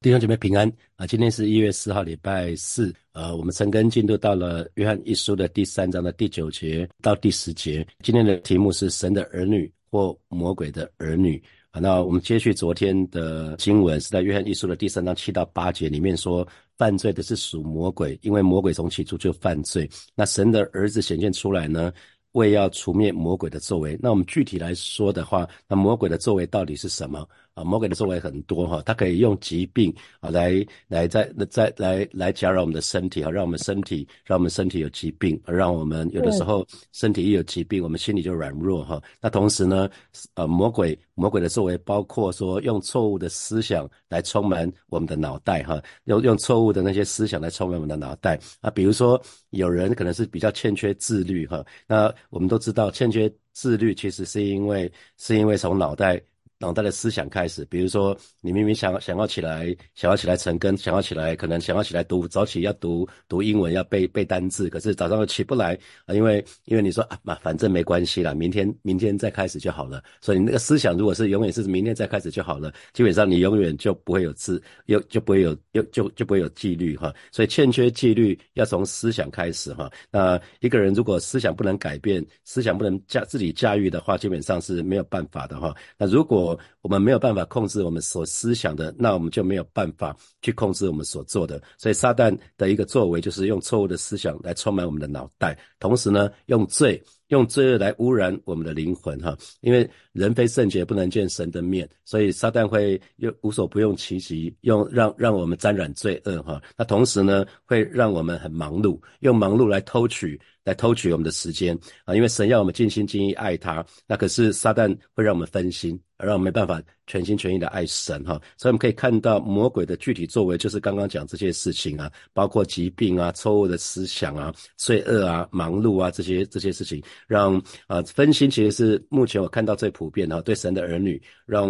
弟兄姐妹平安啊！今天是一月四号，礼拜四。呃，我们陈根进度到了约翰一书的第三章的第九节到第十节。今天的题目是神的儿女或魔鬼的儿女啊。那我们接续昨天的经文，是在约翰一书的第三章七到八节里面说，犯罪的是属魔鬼，因为魔鬼从起初就犯罪。那神的儿子显现出来呢？为要除灭魔鬼的作为，那我们具体来说的话，那魔鬼的作为到底是什么啊？魔鬼的作为很多哈，他可以用疾病啊来来在在来来搅扰我们的身体啊，让我们身体让我们身体有疾病，而让我们有的时候身体一有疾病，我们心里就软弱哈。那同时呢，呃，魔鬼魔鬼的作为包括说用错误的思想来充满我们的脑袋哈，用用错误的那些思想来充满我们的脑袋啊，比如说有人可能是比较欠缺自律哈，那我们都知道，欠缺自律其实是因为是因为从脑袋。脑袋的思想开始，比如说你明明想想要起来，想要起来成根，想要起来，可能想要起来读早起要读读英文，要背背单字，可是早上又起不来啊，因为因为你说啊嘛，反正没关系啦，明天明天再开始就好了。所以你那个思想如果是永远是明天再开始就好了，基本上你永远就不会有自，又就不会有又就就不会有纪律哈。所以欠缺纪律要从思想开始哈。那一个人如果思想不能改变，思想不能驾自己驾驭的话，基本上是没有办法的哈。那如果我们没有办法控制我们所思想的，那我们就没有办法去控制我们所做的。所以撒旦的一个作为就是用错误的思想来充满我们的脑袋，同时呢，用罪。用罪恶来污染我们的灵魂，哈，因为人非圣洁不能见神的面，所以撒旦会用无所不用其极，用让让我们沾染罪恶，哈。那同时呢，会让我们很忙碌，用忙碌来偷取，来偷取我们的时间啊。因为神要我们尽心尽意爱他，那可是撒旦会让我们分心，而让我们没办法全心全意的爱神，哈。所以我们可以看到魔鬼的具体作为，就是刚刚讲这些事情啊，包括疾病啊、错误的思想啊、罪恶啊、忙碌啊这些这些事情。让啊分心其实是目前我看到最普遍哈，对神的儿女，让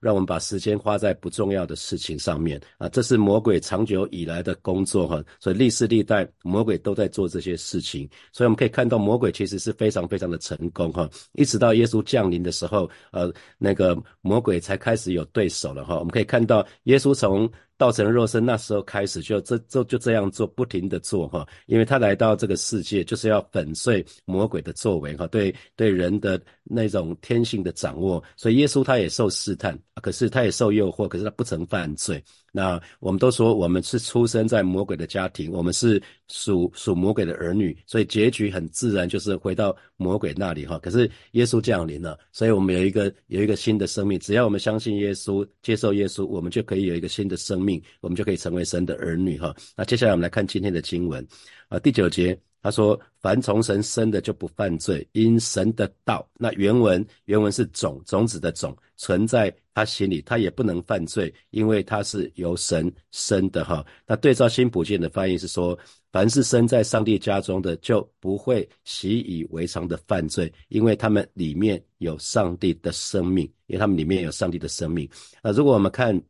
让我们把时间花在不重要的事情上面啊，这是魔鬼长久以来的工作哈，所以历世历代魔鬼都在做这些事情，所以我们可以看到魔鬼其实是非常非常的成功哈，一直到耶稣降临的时候，呃，那个魔鬼才开始有对手了哈，我们可以看到耶稣从。道成肉身那时候开始就这就就这样做，不停的做哈，因为他来到这个世界就是要粉碎魔鬼的作为哈，对对人的那种天性的掌握，所以耶稣他也受试探，可是他也受诱惑，可是他不曾犯罪。那我们都说我们是出生在魔鬼的家庭，我们是属属魔鬼的儿女，所以结局很自然就是回到魔鬼那里哈。可是耶稣降临了，所以我们有一个有一个新的生命，只要我们相信耶稣，接受耶稣，我们就可以有一个新的生命，我们就可以成为神的儿女哈。那接下来我们来看今天的经文啊，第九节。他说：“凡从神生的就不犯罪，因神的道。那原文原文是种种子的种存在他心里，他也不能犯罪，因为他是由神生的。哈，那对照新普健的翻译是说：凡是生在上帝家中的，就不会习以为常的犯罪，因为他们里面有上帝的生命，因为他们里面有上帝的生命。那如果我们看。”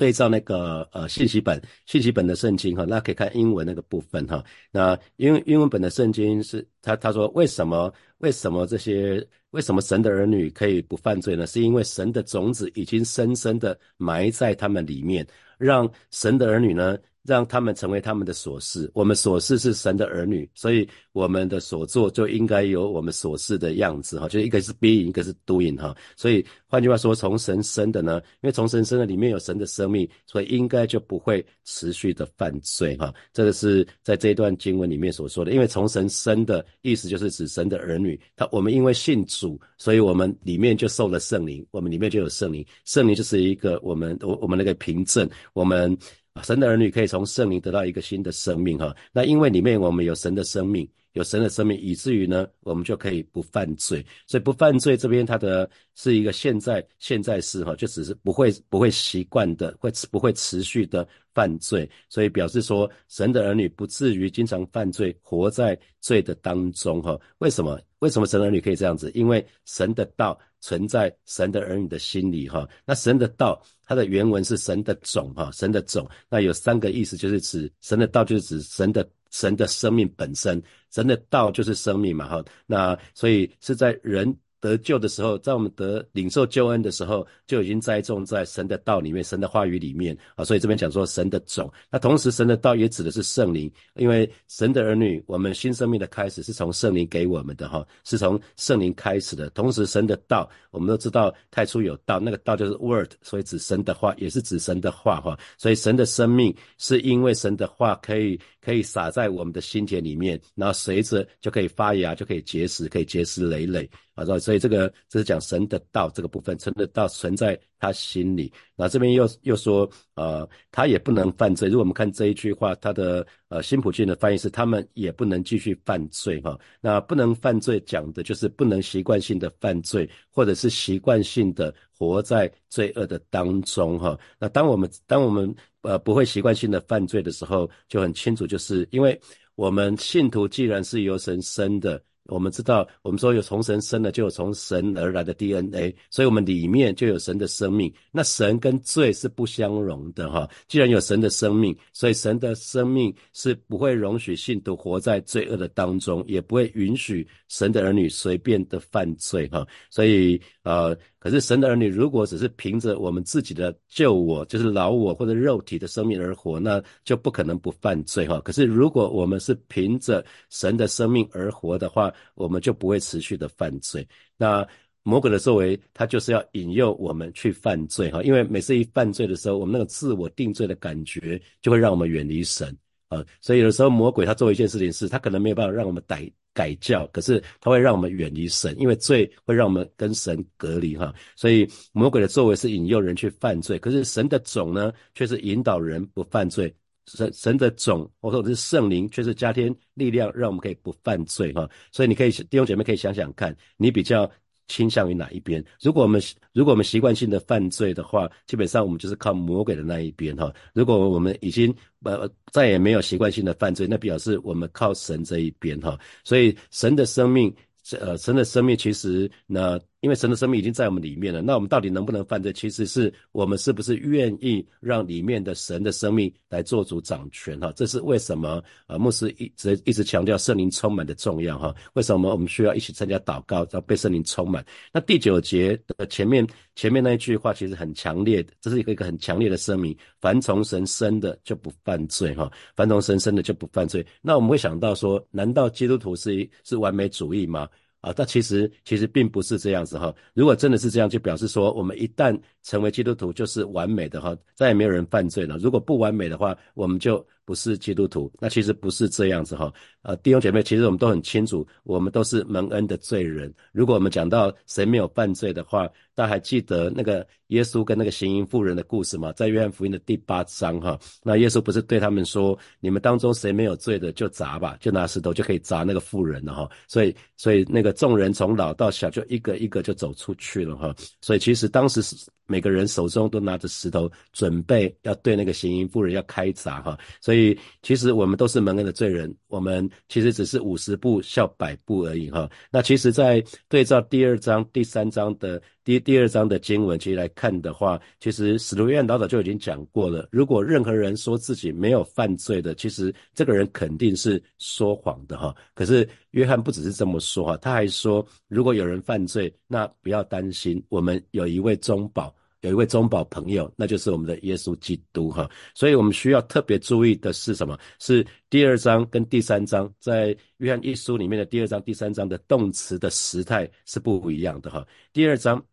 对照那个呃信息本信息本的圣经哈，那可以看英文那个部分哈。那英英文本的圣经是他他说为什么为什么这些为什么神的儿女可以不犯罪呢？是因为神的种子已经深深的埋在他们里面，让神的儿女呢。让他们成为他们的所事，我们所事是神的儿女，所以我们的所做就应该有我们所事的样子哈，就一个是 being，一个是 doing 哈，所以换句话说，从神生的呢，因为从神生的里面有神的生命，所以应该就不会持续的犯罪哈，这个是在这一段经文里面所说的，因为从神生的意思就是指神的儿女，他我们因为信主，所以我们里面就受了圣灵，我们里面就有圣灵，圣灵就是一个我们我我们那个凭证，我们。神的儿女可以从圣灵得到一个新的生命，哈。那因为里面我们有神的生命，有神的生命，以至于呢，我们就可以不犯罪。所以不犯罪这边它的是一个现在现在式，哈，就只是不会不会习惯的，会不会持续的犯罪。所以表示说，神的儿女不至于经常犯罪，活在罪的当中，哈。为什么？为什么神儿女可以这样子？因为神的道。存在神的儿女的心里哈，那神的道，它的原文是神的种哈，神的种，那有三个意思，就是指神的道就是指神的神的生命本身，神的道就是生命嘛哈，那所以是在人得救的时候，在我们得领受救恩的时候，就已经栽种在神的道里面、神的话语里面啊。所以这边讲说神的种，那同时神的道也指的是圣灵，因为神的儿女，我们新生命的开始是从圣灵给我们的哈，是从圣灵开始的。同时神的道，我们都知道太初有道，那个道就是 word，所以指神的话，也是指神的话哈。所以神的生命是因为神的话可以可以撒在我们的心田里面，然后随着就可以发芽，就可以结实，可以结实累累。啊，所以这个这是讲神的道这个部分，神的道存在他心里。那这边又又说，呃，他也不能犯罪。如果我们看这一句话，他的呃新普逊的翻译是，他们也不能继续犯罪哈。那不能犯罪讲的就是不能习惯性的犯罪，或者是习惯性的活在罪恶的当中哈。那当我们当我们呃不会习惯性的犯罪的时候，就很清楚，就是因为我们信徒既然是由神生的。我们知道，我们说有从神生的，就有从神而来的 DNA，所以我们里面就有神的生命。那神跟罪是不相容的哈。既然有神的生命，所以神的生命是不会容许信徒活在罪恶的当中，也不会允许神的儿女随便的犯罪哈。所以呃。可是神的儿女如果只是凭着我们自己的救我，就是老我或者肉体的生命而活，那就不可能不犯罪哈。可是如果我们是凭着神的生命而活的话，我们就不会持续的犯罪。那魔鬼的作为，他就是要引诱我们去犯罪哈。因为每次一犯罪的时候，我们那个自我定罪的感觉就会让我们远离神啊。所以有的时候魔鬼他做一件事情是，他可能没有办法让我们逮。改教，可是他会让我们远离神，因为罪会让我们跟神隔离哈。所以魔鬼的作为是引诱人去犯罪，可是神的种呢，却是引导人不犯罪。神神的种，或者是圣灵，却是加添力量，让我们可以不犯罪哈。所以你可以弟兄姐妹可以想想看，你比较。倾向于哪一边？如果我们如果我们习惯性的犯罪的话，基本上我们就是靠魔鬼的那一边哈。如果我们已经呃再也没有习惯性的犯罪，那表示我们靠神这一边哈。所以神的生命，呃，神的生命其实那。因为神的生命已经在我们里面了，那我们到底能不能犯罪？其实是我们是不是愿意让里面的神的生命来做主掌权？哈，这是为什么？呃，牧师一直一直强调圣灵充满的重要。哈，为什么我们需要一起参加祷告，要被圣灵充满？那第九节的前面前面那一句话其实很强烈的，这是一个一个很强烈的声明：凡从神生的就不犯罪。哈，凡从神生的就不犯罪。那我们会想到说，难道基督徒是是完美主义吗？啊，但其实其实并不是这样子哈。如果真的是这样，就表示说我们一旦成为基督徒就是完美的哈，再也没有人犯罪了。如果不完美的话，我们就不是基督徒。那其实不是这样子哈。呃，弟兄姐妹，其实我们都很清楚，我们都是蒙恩的罪人。如果我们讲到谁没有犯罪的话，大家还记得那个耶稣跟那个行淫妇人的故事吗？在约翰福音的第八章哈，那耶稣不是对他们说：你们当中谁没有罪的，就砸吧，就拿石头就可以砸那个妇人了哈。所以，所以那个众人从老到小就一个一个就走出去了哈。所以其实当时是每个人手中都拿着石头，准备要对那个行淫妇人要开砸哈。所以其实我们都是蒙恩的罪人，我们。其实只是五十步笑百步而已哈。那其实，在对照第二章、第三章的第第二章的经文，其实来看的话，其实使徒约翰老早就已经讲过了。如果任何人说自己没有犯罪的，其实这个人肯定是说谎的哈。可是约翰不只是这么说哈，他还说，如果有人犯罪，那不要担心，我们有一位中保。有一位中保朋友，那就是我们的耶稣基督哈，所以我们需要特别注意的是什么？是第二章跟第三章，在约翰一书里面的第二章、第三章的动词的时态是不一样的哈。第二章。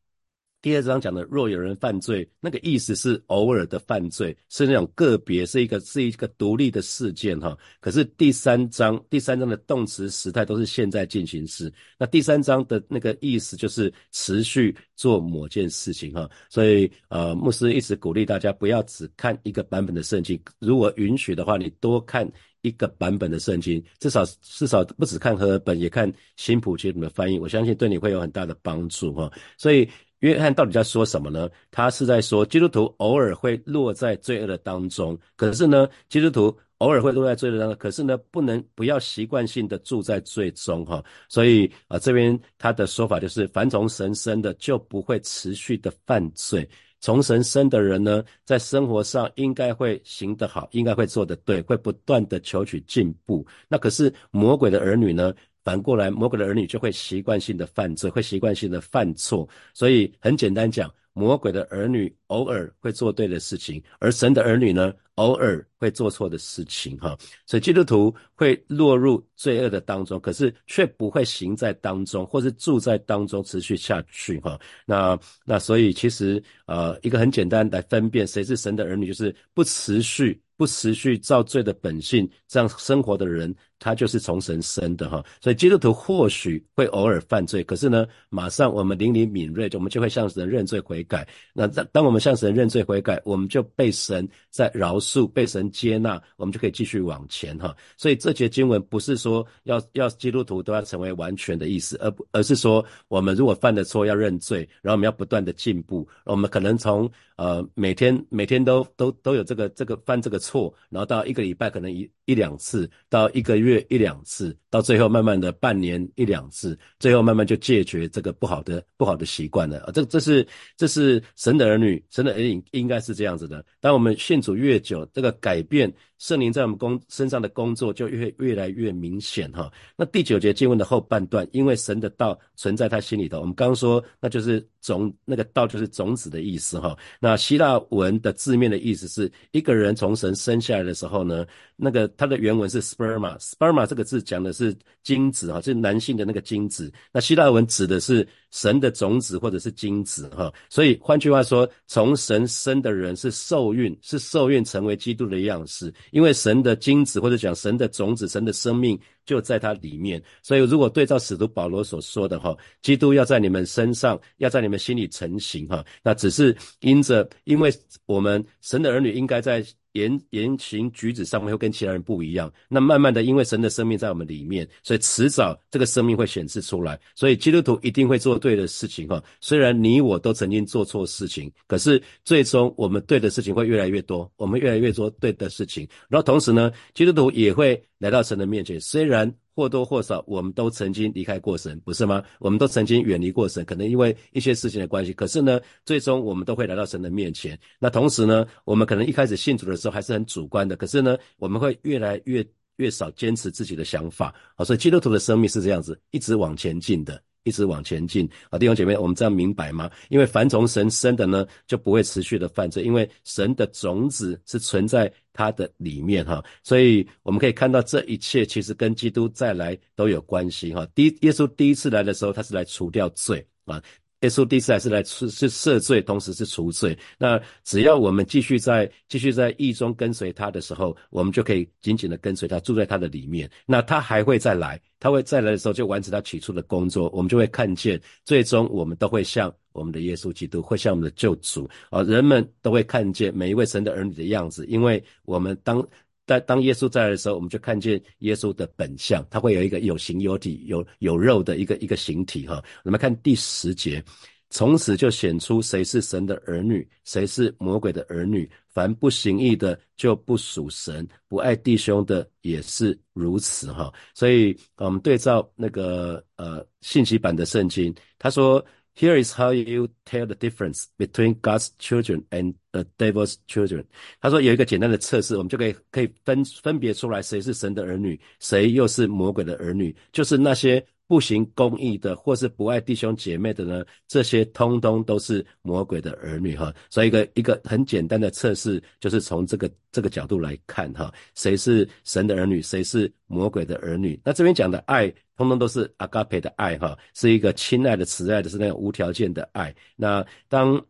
第二章讲的，若有人犯罪，那个意思是偶尔的犯罪，是那种个别，是一个是一个独立的事件哈。可是第三章，第三章的动词时态都是现在进行时。那第三章的那个意思就是持续做某件事情哈。所以呃，牧师一直鼓励大家不要只看一个版本的圣经，如果允许的话，你多看一个版本的圣经，至少至少不只看和本，也看新普节的翻译，我相信对你会有很大的帮助哈。所以。约翰到底在说什么呢？他是在说基督徒偶尔会落在罪恶的当中，可是呢，基督徒偶尔会落在罪恶当中，可是呢，不能不要习惯性的住在罪中哈。所以啊，这边他的说法就是，凡从神生的就不会持续的犯罪。从神生的人呢，在生活上应该会行得好，应该会做得对，会不断的求取进步。那可是魔鬼的儿女呢？反过来魔鬼的儿女就会习惯性的犯罪，会习惯性的犯错。所以很简单讲。魔鬼的儿女偶尔会做对的事情，而神的儿女呢，偶尔会做错的事情，哈。所以基督徒会落入罪恶的当中，可是却不会行在当中，或是住在当中持续下去，哈。那那所以其实呃，一个很简单来分辨谁是神的儿女，就是不持续。不持续造罪的本性，这样生活的人，他就是从神生的哈。所以基督徒或许会偶尔犯罪，可是呢，马上我们灵灵敏锐，就我们就会向神认罪悔改。那当当我们向神认罪悔改，我们就被神在饶恕，被神接纳，我们就可以继续往前哈。所以这节经文不是说要要基督徒都要成为完全的意思，而不而是说我们如果犯了错要认罪，然后我们要不断的进步。我们可能从呃每天每天都都都有这个这个犯这个。错，然后到一个礼拜可能一一两次，到一个月一两次，到最后慢慢的半年一两次，最后慢慢就解决这个不好的不好的习惯了啊！这这是这是神的儿女，神的儿女应该是这样子的。当我们信主越久，这个改变。圣灵在我们工身上的工作就越越来越明显哈。那第九节经文的后半段，因为神的道存在他心里头，我们刚刚说那就是种那个道就是种子的意思哈。那希腊文的字面的意思是一个人从神生下来的时候呢，那个它的原文是 sperma，sperma 这个字讲的是精子哈，是男性的那个精子。那希腊文指的是。神的种子或者是精子，哈，所以换句话说，从神生的人是受孕，是受孕成为基督的样式，因为神的精子或者讲神的种子，神的生命就在它里面。所以如果对照使徒保罗所说的哈，基督要在你们身上，要在你们心里成型，哈，那只是因着，因为我们神的儿女应该在。言言行举止上面会跟其他人不一样，那慢慢的，因为神的生命在我们里面，所以迟早这个生命会显示出来。所以基督徒一定会做对的事情哈。虽然你我都曾经做错事情，可是最终我们对的事情会越来越多，我们越来越多对的事情。然后同时呢，基督徒也会来到神的面前，虽然。或多或少，我们都曾经离开过神，不是吗？我们都曾经远离过神，可能因为一些事情的关系。可是呢，最终我们都会来到神的面前。那同时呢，我们可能一开始信主的时候还是很主观的，可是呢，我们会越来越越少坚持自己的想法。好，所以基督徒的生命是这样子，一直往前进的。一直往前进啊，弟兄姐妹，我们这样明白吗？因为凡从神生的呢，就不会持续的犯罪，因为神的种子是存在他的里面哈，所以我们可以看到这一切其实跟基督再来都有关系哈。第耶稣第一次来的时候，他是来除掉罪啊。耶稣第四还是来是是赦罪，同时是除罪。那只要我们继续在继续在义中跟随他的时候，我们就可以紧紧的跟随他，住在他的里面。那他还会再来，他会再来的时候就完成他起初的工作。我们就会看见，最终我们都会像我们的耶稣基督，会像我们的救主啊！人们都会看见每一位神的儿女的样子，因为我们当。但当耶稣在的时候，我们就看见耶稣的本相，他会有一个有形有体、有有肉的一个一个形体哈。我们看第十节，从此就显出谁是神的儿女，谁是魔鬼的儿女。凡不行义的就不属神，不爱弟兄的也是如此哈。所以，我们对照那个呃信息版的圣经，他说。Here is how you tell the difference between God's children and the devil's children。他说有一个简单的测试，我们就可以可以分分别出来谁是神的儿女，谁又是魔鬼的儿女，就是那些。不行公义的，或是不爱弟兄姐妹的呢？这些通通都是魔鬼的儿女哈。所以一个一个很简单的测试，就是从这个这个角度来看哈，谁是神的儿女，谁是魔鬼的儿女？那这边讲的爱，通通都是阿嘎培的爱哈，是一个亲爱的、慈爱的，是那种无条件的爱。那当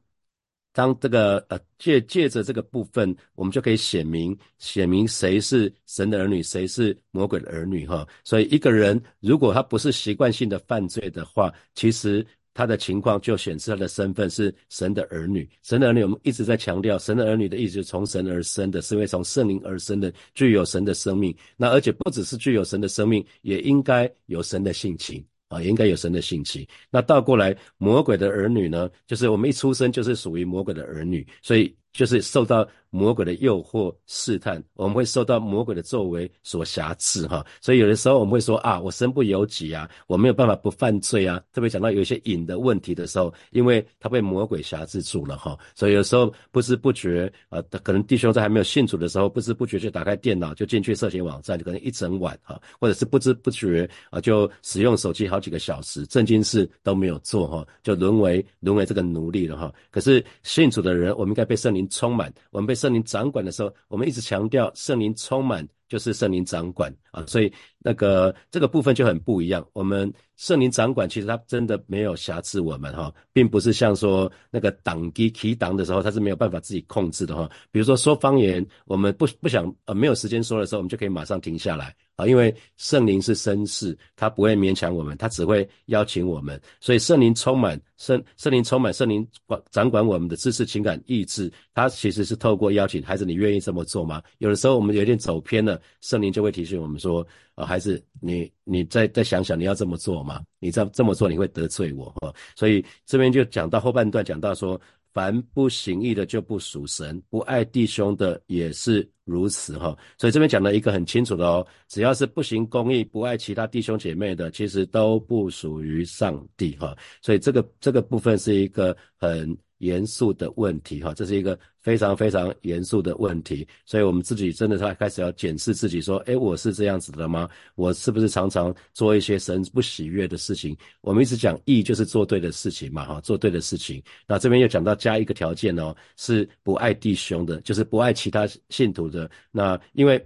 当这个呃借借着这个部分，我们就可以写明写明谁是神的儿女，谁是魔鬼的儿女哈。所以一个人如果他不是习惯性的犯罪的话，其实他的情况就显示他的身份是神的儿女。神的儿女，我们一直在强调，神的儿女的意思是从神而生的，是因为从圣灵而生的，具有神的生命。那而且不只是具有神的生命，也应该有神的性情。啊，也应该有神的性情。那倒过来，魔鬼的儿女呢？就是我们一出生就是属于魔鬼的儿女，所以就是受到魔鬼的诱惑试探，我们会受到魔鬼的作为所辖制哈。所以有的时候我们会说啊，我身不由己啊，我没有办法不犯罪啊。特别讲到有一些瘾的问题的时候，因为他被魔鬼辖制住了哈，所以有时候不知不觉啊，可能弟兄在还没有信主的时候，不知不觉就打开电脑就进去色情网站，可能一整晚哈，或者是不知不觉啊就使用手机好几个小时，正经事都没有做哈，就沦为沦为这个奴隶了哈。可是信主的人，我们应该被圣灵充满，我们被圣灵掌管的时候，我们一直强调圣灵充满就是圣灵掌管。啊，所以那个这个部分就很不一样。我们圣灵掌管，其实他真的没有瑕疵我们哈，并不是像说那个挡机提挡的时候，他是没有办法自己控制的哈。比如说说方言，我们不不想呃没有时间说的时候，我们就可以马上停下来。啊，因为圣灵是绅士，他不会勉强我们，他只会邀请我们。所以圣灵充满圣圣灵充满圣灵管掌管我们的知识、情感、意志，他其实是透过邀请孩子，你愿意这么做吗？有的时候我们有点走偏了，圣灵就会提醒我们说：，啊，孩子，你你再再想想，你要这么做吗？你这这么做你会得罪我哈。所以这边就讲到后半段，讲到说。凡不行义的就不属神，不爱弟兄的也是如此哈。所以这边讲了一个很清楚的哦，只要是不行公义、不爱其他弟兄姐妹的，其实都不属于上帝哈。所以这个这个部分是一个很。严肃的问题，哈，这是一个非常非常严肃的问题，所以我们自己真的在开始要检视自己，说，哎，我是这样子的吗？我是不是常常做一些神不喜悦的事情？我们一直讲义就是做对的事情嘛，哈，做对的事情。那这边又讲到加一个条件哦，是不爱弟兄的，就是不爱其他信徒的。那因为，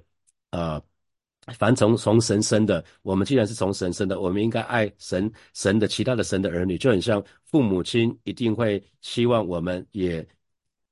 啊。凡从从神生的，我们既然是从神生的，我们应该爱神神的其他的神的儿女，就很像父母亲一定会希望我们也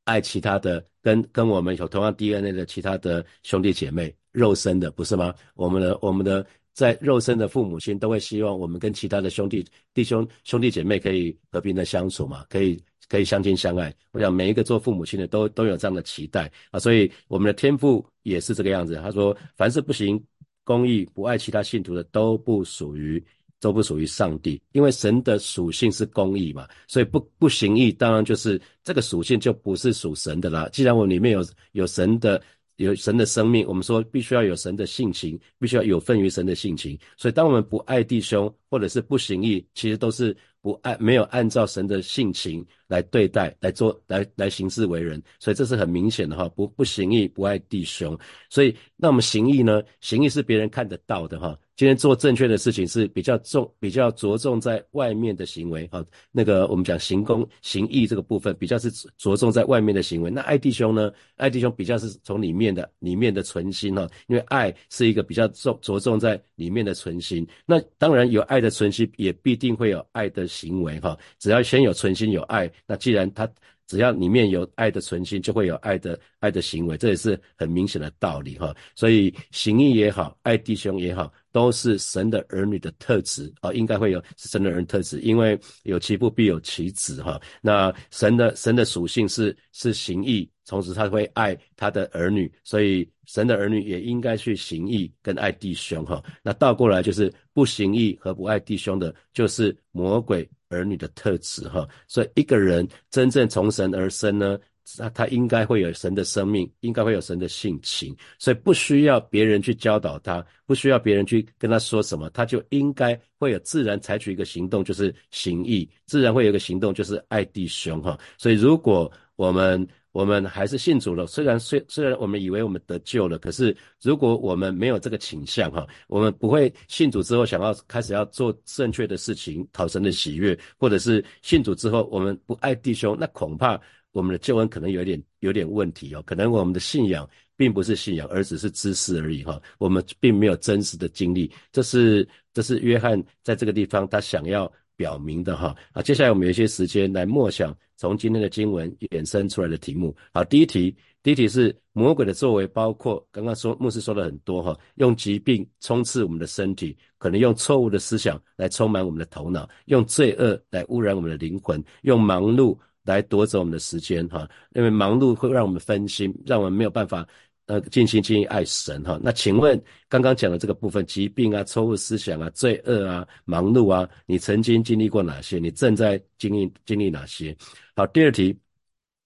爱其他的跟跟我们有同样 DNA 的其他的兄弟姐妹，肉身的不是吗？我们的我们的在肉身的父母亲都会希望我们跟其他的兄弟弟兄兄弟姐妹可以和平的相处嘛，可以可以相亲相爱。我想每一个做父母亲的都都有这样的期待啊，所以我们的天赋也是这个样子。他说，凡是不行。公义不爱其他信徒的都不属于，都不属于上帝，因为神的属性是公义嘛，所以不不行义，当然就是这个属性就不是属神的啦。既然我里面有有神的有神的生命，我们说必须要有神的性情，必须要有份于神的性情。所以当我们不爱弟兄或者是不行义，其实都是。不按没有按照神的性情来对待来做来来行事为人，所以这是很明显的哈，不不行义不爱弟兄，所以那我们行义呢？行义是别人看得到的哈。今天做正确的事情是比较重比较着重在外面的行为哈。那个我们讲行功行义这个部分比较是着重在外面的行为。那爱弟兄呢？爱弟兄比较是从里面的里面的存心哈，因为爱是一个比较重着重在里面的存心。那当然有爱的存心，也必定会有爱的。行为哈，只要先有存心有爱，那既然他只要里面有爱的存心，就会有爱的爱的行为，这也是很明显的道理哈。所以行义也好，爱弟兄也好，都是神的儿女的特质啊，应该会有神的儿女特质，因为有其父必有其子哈。那神的神的属性是是行义。同时，他会爱他的儿女，所以神的儿女也应该去行义跟爱弟兄哈。那倒过来就是不行义和不爱弟兄的，就是魔鬼儿女的特质哈。所以一个人真正从神而生呢，他他应该会有神的生命，应该会有神的性情，所以不需要别人去教导他，不需要别人去跟他说什么，他就应该会有自然采取一个行动，就是行义，自然会有一个行动，就是爱弟兄哈。所以如果我们我们还是信主了，虽然虽虽然我们以为我们得救了，可是如果我们没有这个倾向哈，我们不会信主之后想要开始要做正确的事情，讨神的喜悦，或者是信主之后我们不爱弟兄，那恐怕我们的救恩可能有点有点问题哦，可能我们的信仰并不是信仰，而只是知识而已哈，我们并没有真实的经历，这是这是约翰在这个地方他想要。表明的哈啊，接下来我们有一些时间来默想从今天的经文衍生出来的题目。好，第一题，第一题是魔鬼的作为，包括刚刚说牧师说了很多哈，用疾病冲刺我们的身体，可能用错误的思想来充满我们的头脑，用罪恶来污染我们的灵魂，用忙碌来夺走我们的时间哈，因为忙碌会让我们分心，让我们没有办法。呃，尽心尽意爱神哈。那请问刚刚讲的这个部分，疾病啊、错误思想啊、罪恶啊、忙碌啊，你曾经经历过哪些？你正在经历经历哪些？好，第二题，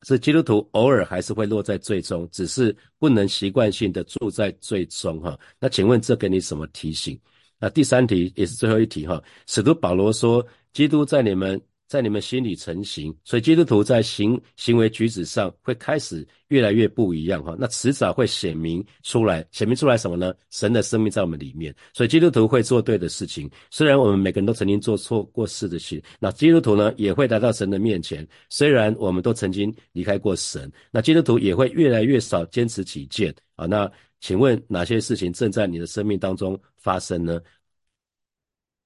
是基督徒偶尔还是会落在最终，只是不能习惯性的住在最终哈。那请问这给你什么提醒？那第三题也是最后一题哈。使徒保罗说，基督在你们。在你们心里成型，所以基督徒在行行为举止上会开始越来越不一样哈。那迟早会显明出来，显明出来什么呢？神的生命在我们里面，所以基督徒会做对的事情。虽然我们每个人都曾经做错过事的事，那基督徒呢也会来到神的面前。虽然我们都曾经离开过神，那基督徒也会越来越少坚持己见啊。那请问哪些事情正在你的生命当中发生呢？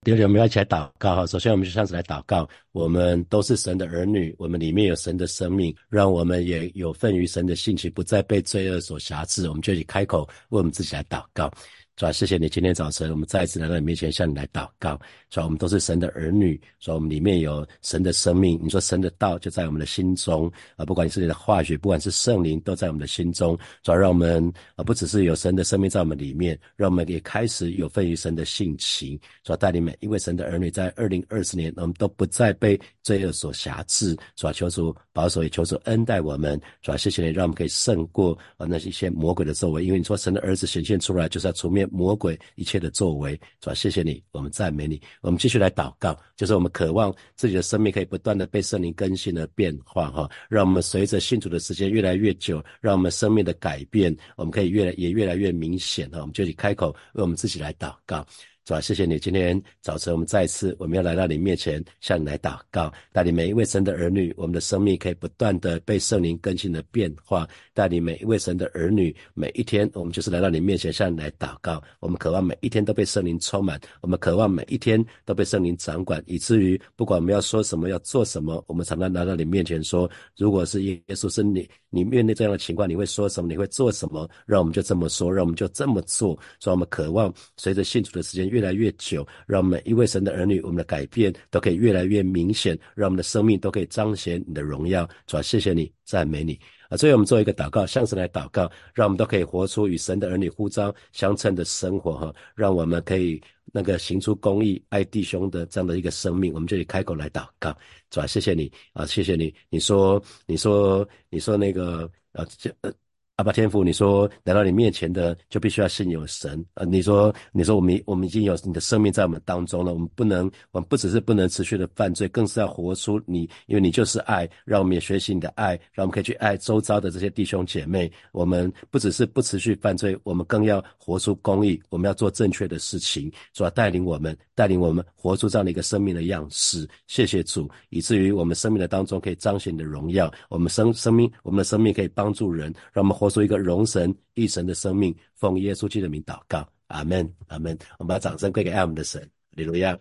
弟兄姐妹，我们要一起来祷告哈。首先，我们就上次来祷告，我们都是神的儿女，我们里面有神的生命，让我们也有份于神的性情，不再被罪恶所瑕疵。我们就以开口为我们自己来祷告。主啊，谢谢你今天早晨，我们再一次来到你面前向你来祷告。主啊，我们都是神的儿女，主啊，我们里面有神的生命。你说神的道就在我们的心中啊，不管是你的化学，不管是圣灵，都在我们的心中。主啊，让我们啊，不只是有神的生命在我们里面，让我们也开始有份于神的性情。主啊，带领每一位神的儿女，在二零二四年，我们都不再被罪恶所辖制。主啊，求主保守，也求主恩待我们。主啊，谢谢你，让我们可以胜过啊那一些魔鬼的作为，因为你说神的儿子显现出来，就是要除灭。魔鬼一切的作为，是吧？谢谢你，我们赞美你。我们继续来祷告，就是我们渴望自己的生命可以不断的被圣灵更新而变化，哈，让我们随着信主的时间越来越久，让我们生命的改变，我们可以越来也越来越明显，哈。我们就以开口为我们自己来祷告。是吧？谢谢你，今天早晨我们再次我们要来到你面前，向你来祷告，带领每一位神的儿女，我们的生命可以不断的被圣灵更新的变化，带领每一位神的儿女，每一天我们就是来到你面前向你来祷告，我们渴望每一天都被圣灵充满，我们渴望每一天都被圣灵掌管，以至于不管我们要说什么，要做什么，我们常常来到你面前说，如果是耶稣是你，你面对这样的情况，你会说什么？你会做什么？让我们就这么说，让我们就这么做。所以，我们渴望随着信主的时间越来越久，让每一位神的儿女，我们的改变都可以越来越明显，让我们的生命都可以彰显你的荣耀。主啊，谢谢你，赞美你啊！最后我们做一个祷告，向神来祷告，让我们都可以活出与神的儿女呼召相称的生活哈，让我们可以那个行出公义、爱弟兄的这样的一个生命。我们就以开口来祷告，主啊，谢谢你啊，谢谢你。你说，你说，你说那个呃，这呃。阿爸天父，你说来到你面前的就必须要信有神啊！你说，你说我们我们已经有你的生命在我们当中了，我们不能，我们不只是不能持续的犯罪，更是要活出你，因为你就是爱，让我们也学习你的爱，让我们可以去爱周遭的这些弟兄姐妹。我们不只是不持续犯罪，我们更要活出公义，我们要做正确的事情，主要带领我们，带领我们活出这样的一个生命的样式。谢谢主，以至于我们生命的当中可以彰显你的荣耀，我们生生命，我们的生命可以帮助人，让我们活。做出一个荣神益神的生命，奉耶稣基督的名祷告，阿门，阿门。我们把掌声归给爱我们的神，李如亚。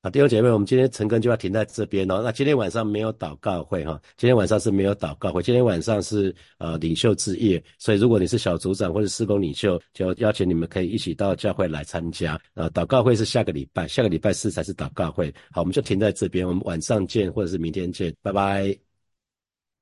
好，弟兄姐妹，我们今天晨更就要停在这边哦。那今天晚上没有祷告会哈，今天晚上是没有祷告会，今天晚上是呃领袖之夜，所以如果你是小组长或者施工领袖，就邀请你们可以一起到教会来参加。呃，祷告会是下个礼拜，下个礼拜四才是祷告会。好，我们就停在这边，我们晚上见，或者是明天见，拜拜。